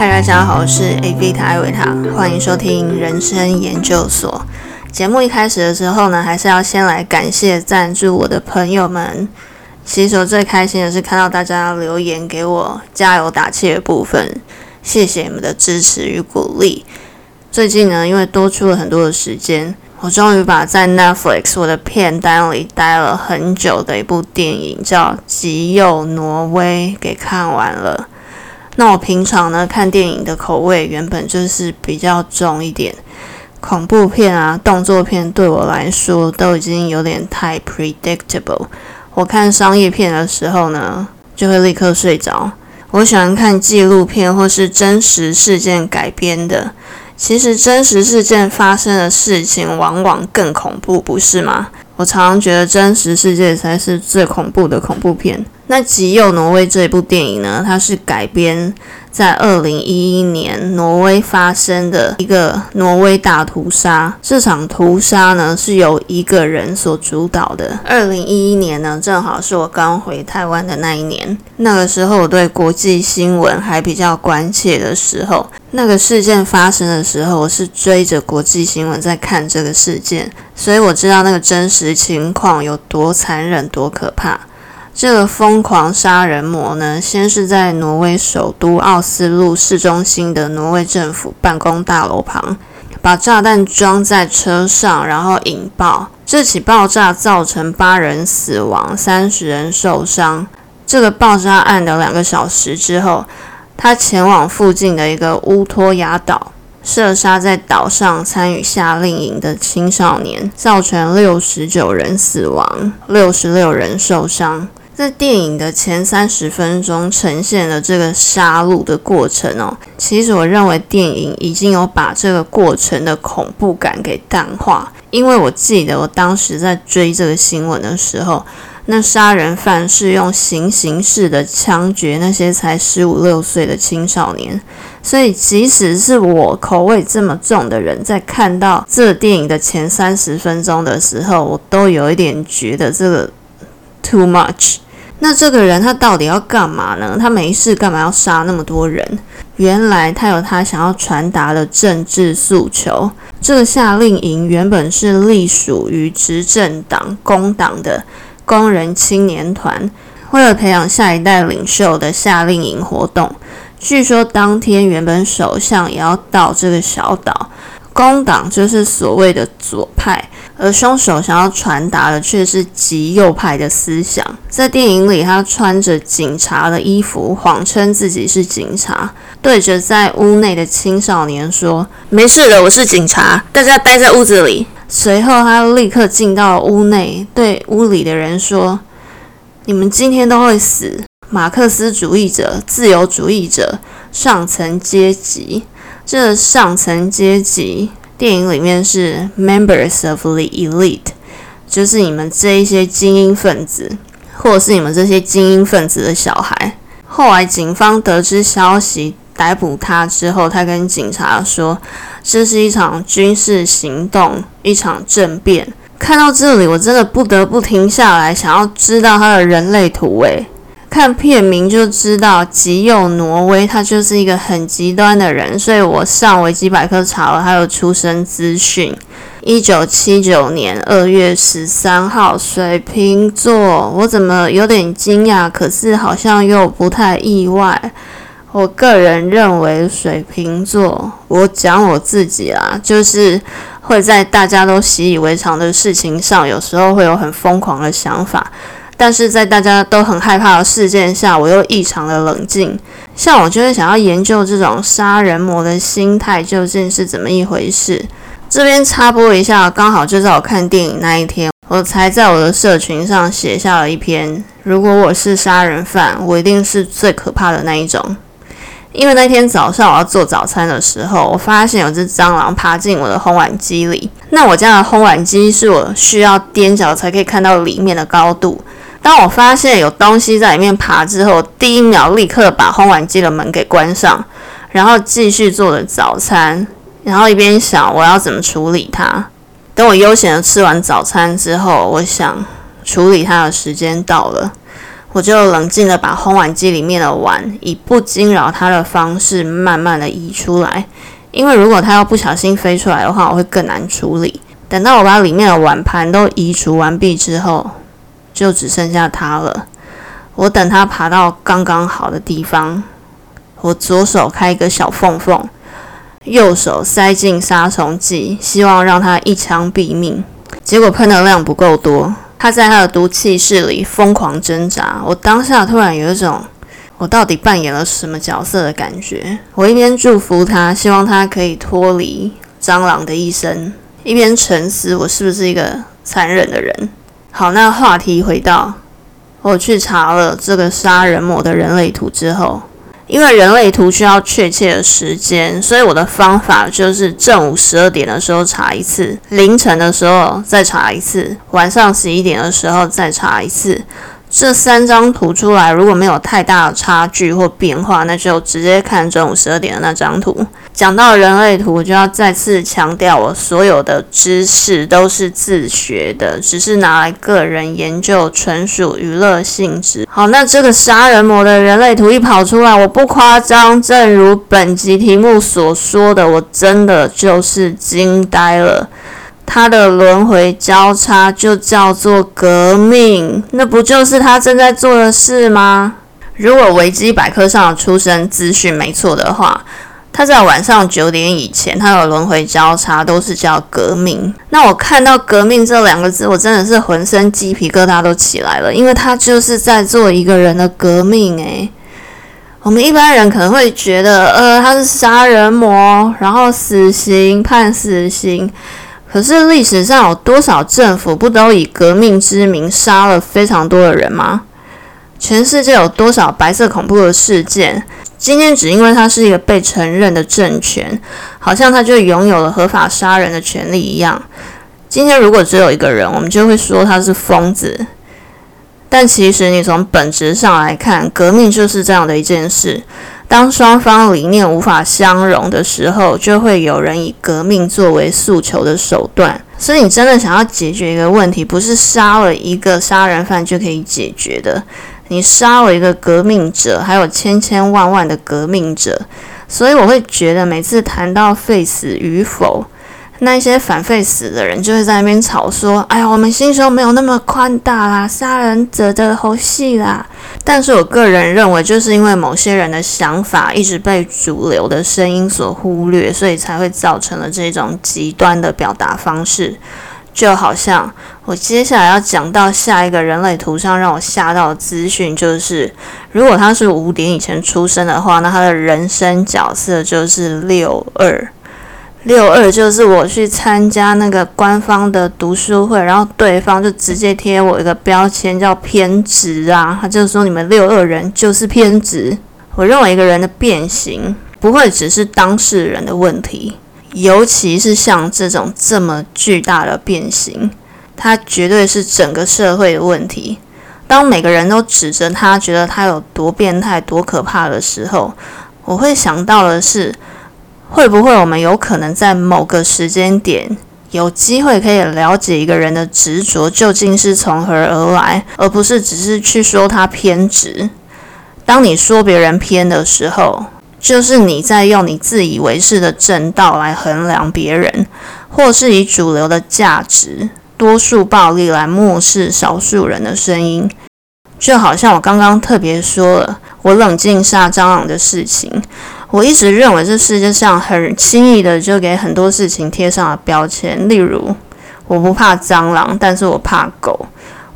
嗨，大家好，我是 A Vita 艾维塔，欢迎收听人生研究所。节目一开始的时候呢，还是要先来感谢赞助我的朋友们。其实我最开心的是看到大家留言给我加油打气的部分，谢谢你们的支持与鼓励。最近呢，因为多出了很多的时间，我终于把在 Netflix 我的片单里待了很久的一部电影叫《极右挪威》给看完了。那我平常呢看电影的口味原本就是比较重一点，恐怖片啊、动作片对我来说都已经有点太 predictable。我看商业片的时候呢，就会立刻睡着。我喜欢看纪录片或是真实事件改编的。其实真实事件发生的事情往往更恐怖，不是吗？我常常觉得真实世界才是最恐怖的恐怖片。那《极右挪威》这一部电影呢，它是改编在二零一一年挪威发生的一个挪威大屠杀。这场屠杀呢是由一个人所主导的。二零一一年呢，正好是我刚回台湾的那一年。那个时候我对国际新闻还比较关切的时候，那个事件发生的时候，我是追着国际新闻在看这个事件，所以我知道那个真实情况有多残忍、多可怕。这个疯狂杀人魔呢，先是在挪威首都奥斯陆市中心的挪威政府办公大楼旁，把炸弹装在车上，然后引爆。这起爆炸造成八人死亡，三十人受伤。这个爆炸案的两个小时之后，他前往附近的一个乌托亚岛，射杀在岛上参与夏令营的青少年，造成六十九人死亡，六十六人受伤。在电影的前三十分钟呈现了这个杀戮的过程哦。其实我认为电影已经有把这个过程的恐怖感给淡化，因为我记得我当时在追这个新闻的时候，那杀人犯是用行刑式的枪决那些才十五六岁的青少年，所以即使是我口味这么重的人，在看到这电影的前三十分钟的时候，我都有一点觉得这个 too much。那这个人他到底要干嘛呢？他没事干嘛要杀那么多人？原来他有他想要传达的政治诉求。这个夏令营原本是隶属于执政党工党的工人青年团，为了培养下一代领袖的夏令营活动。据说当天原本首相也要到这个小岛。工党就是所谓的左派，而凶手想要传达的却是极右派的思想。在电影里，他穿着警察的衣服，谎称自己是警察，对着在屋内的青少年说：“没事的，我是警察，大家待在屋子里。”随后，他立刻进到屋内，对屋里的人说：“你们今天都会死。”马克思主义者、自由主义者、上层阶级。这上层阶级电影里面是 members of the elite，就是你们这一些精英分子，或者是你们这些精英分子的小孩。后来警方得知消息，逮捕他之后，他跟警察说，这是一场军事行动，一场政变。看到这里，我真的不得不停下来，想要知道他的人类图。诶，看片名就知道，极右挪威他就是一个很极端的人，所以我上维基百科查了他的出生资讯：一九七九年二月十三号，水瓶座。我怎么有点惊讶，可是好像又不太意外。我个人认为，水瓶座，我讲我自己啦，就是会在大家都习以为常的事情上，有时候会有很疯狂的想法。但是在大家都很害怕的事件下，我又异常的冷静。像我就是想要研究这种杀人魔的心态究竟是怎么一回事。这边插播一下，刚好就在我看电影那一天，我才在我的社群上写下了一篇：如果我是杀人犯，我一定是最可怕的那一种。因为那天早上我要做早餐的时候，我发现有只蟑螂爬进我的烘碗机里。那我家的烘碗机是我需要踮脚才可以看到里面的高度。当我发现有东西在里面爬之后，第一秒立刻把烘碗机的门给关上，然后继续做的早餐，然后一边想我要怎么处理它。等我悠闲的吃完早餐之后，我想处理它的时间到了。我就冷静的把烘碗机里面的碗以不惊扰它的方式慢慢的移出来，因为如果它要不小心飞出来的话，我会更难处理。等到我把里面的碗盘都移除完毕之后，就只剩下它了。我等它爬到刚刚好的地方，我左手开一个小缝缝，右手塞进杀虫剂，希望让它一枪毙命。结果喷的量不够多。他在他的毒气室里疯狂挣扎，我当下突然有一种我到底扮演了什么角色的感觉。我一边祝福他，希望他可以脱离蟑螂的一生，一边沉思我是不是一个残忍的人。好，那话题回到我去查了这个杀人魔的人类图之后。因为人类图需要确切的时间，所以我的方法就是正午十二点的时候查一次，凌晨的时候再查一次，晚上十一点的时候再查一次。这三张图出来，如果没有太大的差距或变化，那就直接看中午十二点的那张图。讲到人类图，就要再次强调，我所有的知识都是自学的，只是拿来个人研究，纯属娱乐性质。好，那这个杀人魔的人类图一跑出来，我不夸张，正如本集题目所说的，我真的就是惊呆了。他的轮回交叉就叫做革命，那不就是他正在做的事吗？如果维基百科上的出生资讯没错的话，他在晚上九点以前，他的轮回交叉都是叫革命。那我看到“革命”这两个字，我真的是浑身鸡皮疙瘩都起来了，因为他就是在做一个人的革命。诶，我们一般人可能会觉得，呃，他是杀人魔，然后死刑判死刑。可是历史上有多少政府不都以革命之名杀了非常多的人吗？全世界有多少白色恐怖的事件？今天只因为他是一个被承认的政权，好像他就拥有了合法杀人的权利一样。今天如果只有一个人，我们就会说他是疯子。但其实你从本质上来看，革命就是这样的一件事。当双方理念无法相容的时候，就会有人以革命作为诉求的手段。所以，你真的想要解决一个问题，不是杀了一个杀人犯就可以解决的。你杀了一个革命者，还有千千万万的革命者。所以，我会觉得每次谈到废死与否，那一些反废死的人就会在那边吵说：“哎呀，我们心胸没有那么宽大啦，杀人者的猴戏啦。”但是我个人认为，就是因为某些人的想法一直被主流的声音所忽略，所以才会造成了这种极端的表达方式。就好像我接下来要讲到下一个人类图上让我吓到的资讯，就是如果他是五点以前出生的话，那他的人生角色就是六二。六二就是我去参加那个官方的读书会，然后对方就直接贴我一个标签叫偏执啊，他就说你们六二人就是偏执。我认为一个人的变形不会只是当事人的问题，尤其是像这种这么巨大的变形，它绝对是整个社会的问题。当每个人都指着他，觉得他有多变态、多可怕的时候，我会想到的是。会不会我们有可能在某个时间点有机会可以了解一个人的执着究竟是从何而来，而不是只是去说他偏执？当你说别人偏的时候，就是你在用你自以为是的正道来衡量别人，或是以主流的价值、多数暴力来漠视少数人的声音。就好像我刚刚特别说了，我冷静杀蟑螂的事情。我一直认为这世界上很轻易的就给很多事情贴上了标签，例如我不怕蟑螂，但是我怕狗。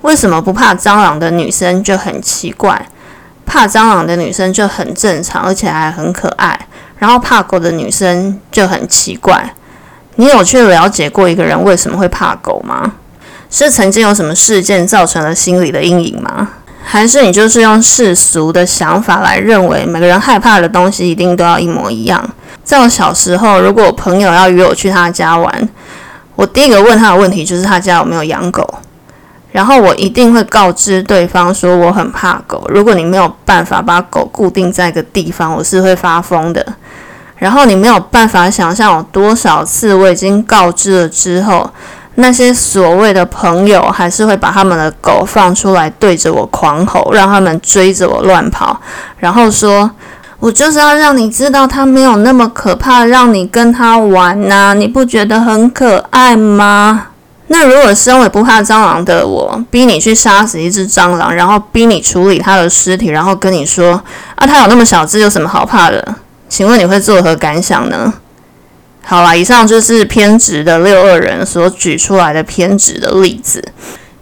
为什么不怕蟑螂的女生就很奇怪，怕蟑螂的女生就很正常，而且还很可爱，然后怕狗的女生就很奇怪？你有去了解过一个人为什么会怕狗吗？是曾经有什么事件造成了心理的阴影吗？还是你就是用世俗的想法来认为每个人害怕的东西一定都要一模一样。在我小时候，如果我朋友要约我去他家玩，我第一个问他的问题就是他家有没有养狗，然后我一定会告知对方说我很怕狗。如果你没有办法把狗固定在一个地方，我是会发疯的。然后你没有办法想象有多少次我已经告知了之后。那些所谓的朋友还是会把他们的狗放出来对着我狂吼，让他们追着我乱跑，然后说：“我就是要让你知道它没有那么可怕，让你跟它玩呐，你不觉得很可爱吗？”那如果身为不怕蟑螂的我，逼你去杀死一只蟑螂，然后逼你处理它的尸体，然后跟你说：“啊，它有那么小只，有什么好怕的？”请问你会作何感想呢？好啦，以上就是偏执的六二人所举出来的偏执的例子。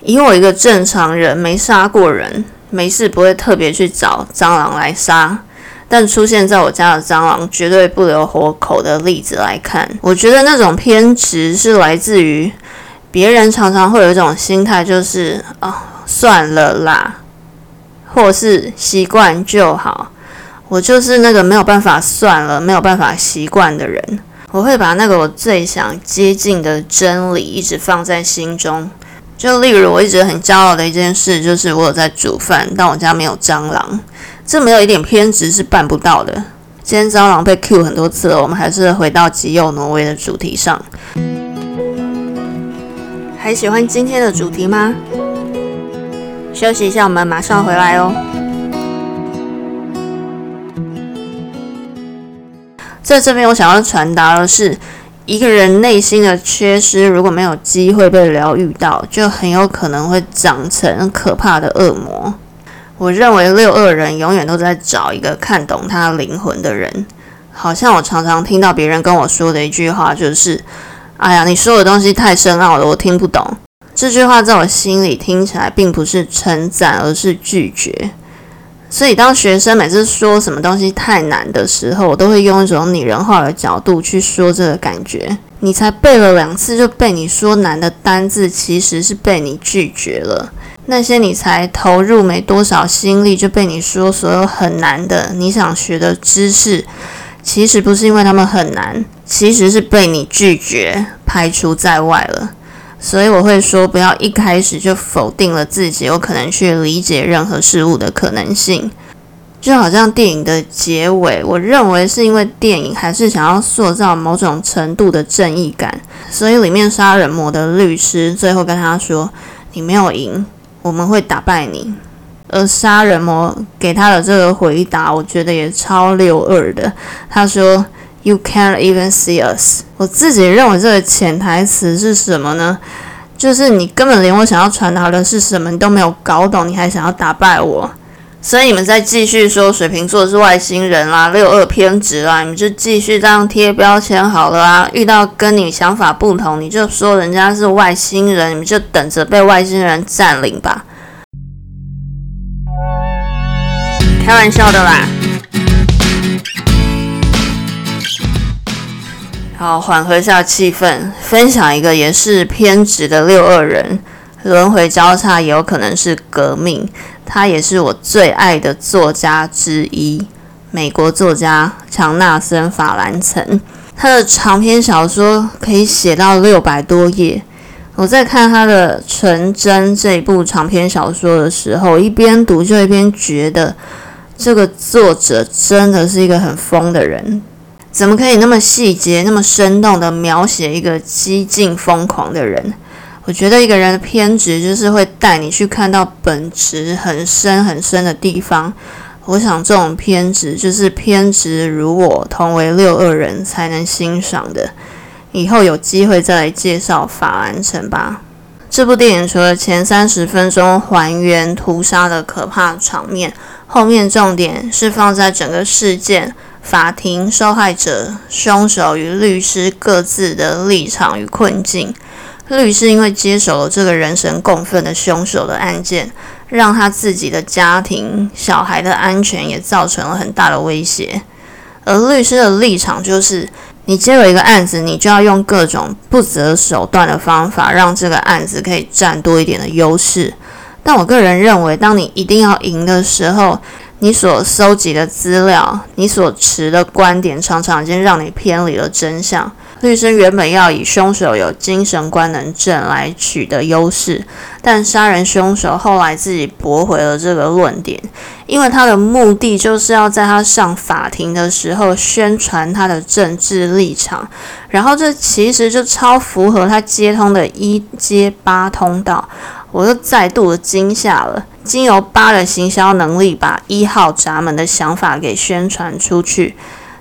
以我一个正常人，没杀过人，没事不会特别去找蟑螂来杀，但出现在我家的蟑螂绝对不留活口的例子来看，我觉得那种偏执是来自于别人常常会有一种心态，就是啊算了啦，或是习惯就好。我就是那个没有办法算了、没有办法习惯的人。我会把那个我最想接近的真理一直放在心中，就例如我一直很骄傲的一件事，就是我有在煮饭，但我家没有蟑螂，这没有一点偏执是办不到的。今天蟑螂被 Q 很多次了，我们还是回到极右挪威的主题上。还喜欢今天的主题吗？休息一下，我们马上回来哦。在这边，我想要传达的是，一个人内心的缺失，如果没有机会被疗愈到，就很有可能会长成可怕的恶魔。我认为六恶人永远都在找一个看懂他灵魂的人。好像我常常听到别人跟我说的一句话，就是：“哎呀，你说的东西太深奥了，我听不懂。”这句话在我心里听起来并不是称赞，而是拒绝。所以，当学生每次说什么东西太难的时候，我都会用一种拟人化的角度去说这个感觉。你才背了两次就被你说难的单字，其实是被你拒绝了。那些你才投入没多少心力就被你说所有很难的你想学的知识，其实不是因为他们很难，其实是被你拒绝排除在外了。所以我会说，不要一开始就否定了自己有可能去理解任何事物的可能性。就好像电影的结尾，我认为是因为电影还是想要塑造某种程度的正义感，所以里面杀人魔的律师最后跟他说：“你没有赢，我们会打败你。”而杀人魔给他的这个回答，我觉得也超六二的。他说。You can't even see us。我自己认为这个潜台词是什么呢？就是你根本连我想要传达的是什么你都没有搞懂，你还想要打败我。所以你们再继续说水瓶座是外星人啦，六二偏执啦，你们就继续这样贴标签好了啊。遇到跟你想法不同，你就说人家是外星人，你们就等着被外星人占领吧。开玩笑的啦。好，缓和一下气氛，分享一个也是偏执的六二人，轮回交叉也有可能是革命。他也是我最爱的作家之一，美国作家强纳森·法兰岑。他的长篇小说可以写到六百多页。我在看他的《纯真》这一部长篇小说的时候，一边读就一边觉得，这个作者真的是一个很疯的人。怎么可以那么细节、那么生动的描写一个激进疯狂的人？我觉得一个人的偏执就是会带你去看到本质很深很深的地方。我想这种偏执就是偏执如我同为六二人才能欣赏的。以后有机会再来介绍法兰城吧。这部电影除了前三十分钟还原屠杀的可怕场面，后面重点是放在整个事件。法庭、受害者、凶手与律师各自的立场与困境。律师因为接手了这个人神共愤的凶手的案件，让他自己的家庭、小孩的安全也造成了很大的威胁。而律师的立场就是：你接了一个案子，你就要用各种不择手段的方法，让这个案子可以占多一点的优势。但我个人认为，当你一定要赢的时候，你所搜集的资料，你所持的观点，常常已经让你偏离了真相。律师原本要以凶手有精神官能症来取得优势，但杀人凶手后来自己驳回了这个论点，因为他的目的就是要在他上法庭的时候宣传他的政治立场，然后这其实就超符合他接通的一接八通道，我又再度的惊吓了。经由八的行销能力，把一号闸门的想法给宣传出去。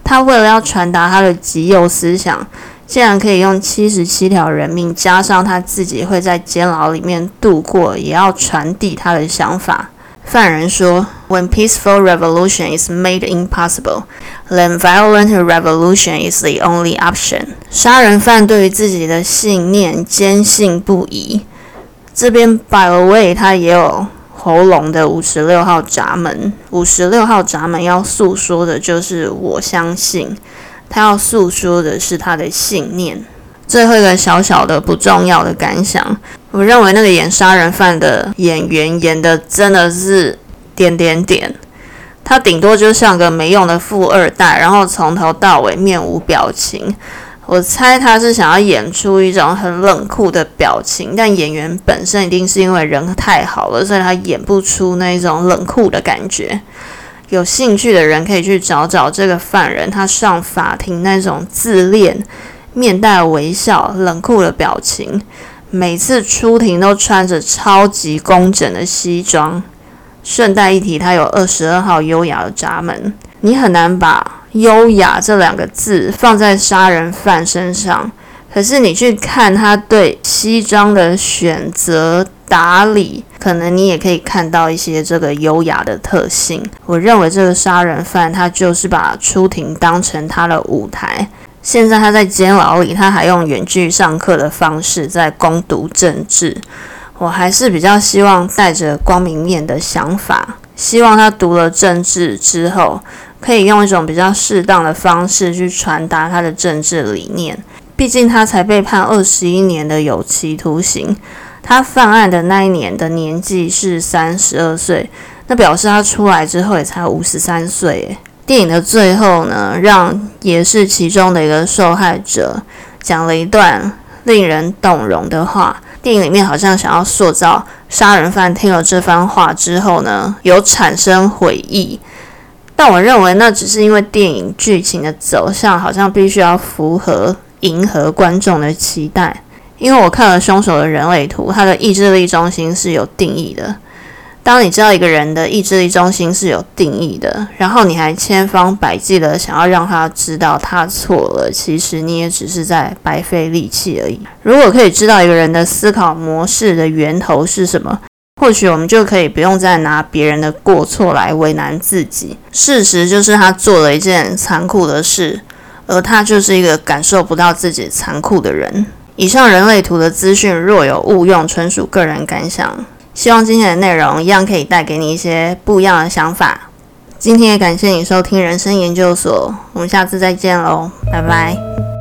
他为了要传达他的极右思想。竟然可以用七十七条人命，加上他自己会在监牢里面度过，也要传递他的想法。犯人说：“When peaceful revolution is made impossible, then violent revolution is the only option。”杀人犯对于自己的信念坚信不疑。这边 by the way，他也有喉咙的五十六号闸门。五十六号闸门要诉说的就是我相信。他要诉说的是他的信念。最后一个小小的不重要的感想，我认为那个演杀人犯的演员演的真的是点点点。他顶多就像个没用的富二代，然后从头到尾面无表情。我猜他是想要演出一种很冷酷的表情，但演员本身一定是因为人太好了，所以他演不出那种冷酷的感觉。有兴趣的人可以去找找这个犯人，他上法庭那种自恋、面带微笑、冷酷的表情，每次出庭都穿着超级工整的西装。顺带一提，他有二十二号优雅的闸门，你很难把“优雅”这两个字放在杀人犯身上。可是你去看他对西装的选择。打理，可能你也可以看到一些这个优雅的特性。我认为这个杀人犯他就是把出庭当成他的舞台。现在他在监牢里，他还用远距上课的方式在攻读政治。我还是比较希望带着光明面的想法，希望他读了政治之后，可以用一种比较适当的方式去传达他的政治理念。毕竟他才被判二十一年的有期徒刑。他犯案的那一年的年纪是三十二岁，那表示他出来之后也才五十三岁。电影的最后呢，让也是其中的一个受害者讲了一段令人动容的话。电影里面好像想要塑造杀人犯听了这番话之后呢，有产生悔意，但我认为那只是因为电影剧情的走向好像必须要符合迎合观众的期待。因为我看了凶手的人类图，他的意志力中心是有定义的。当你知道一个人的意志力中心是有定义的，然后你还千方百计的想要让他知道他错了，其实你也只是在白费力气而已。如果可以知道一个人的思考模式的源头是什么，或许我们就可以不用再拿别人的过错来为难自己。事实就是他做了一件残酷的事，而他就是一个感受不到自己残酷的人。以上人类图的资讯若有误用，纯属个人感想。希望今天的内容一样可以带给你一些不一样的想法。今天也感谢你收听人生研究所，我们下次再见喽，拜拜。